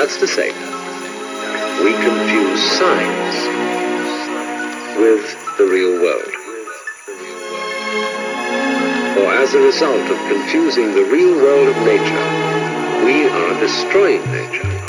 That's to say, we confuse science with the real world. Or as a result of confusing the real world of nature, we are destroying nature.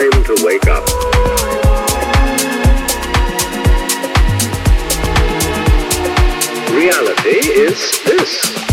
Time to wake up. Reality is this.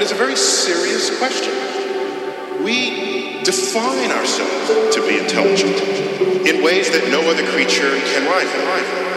is a very serious question. We define ourselves to be intelligent in ways that no other creature can rival.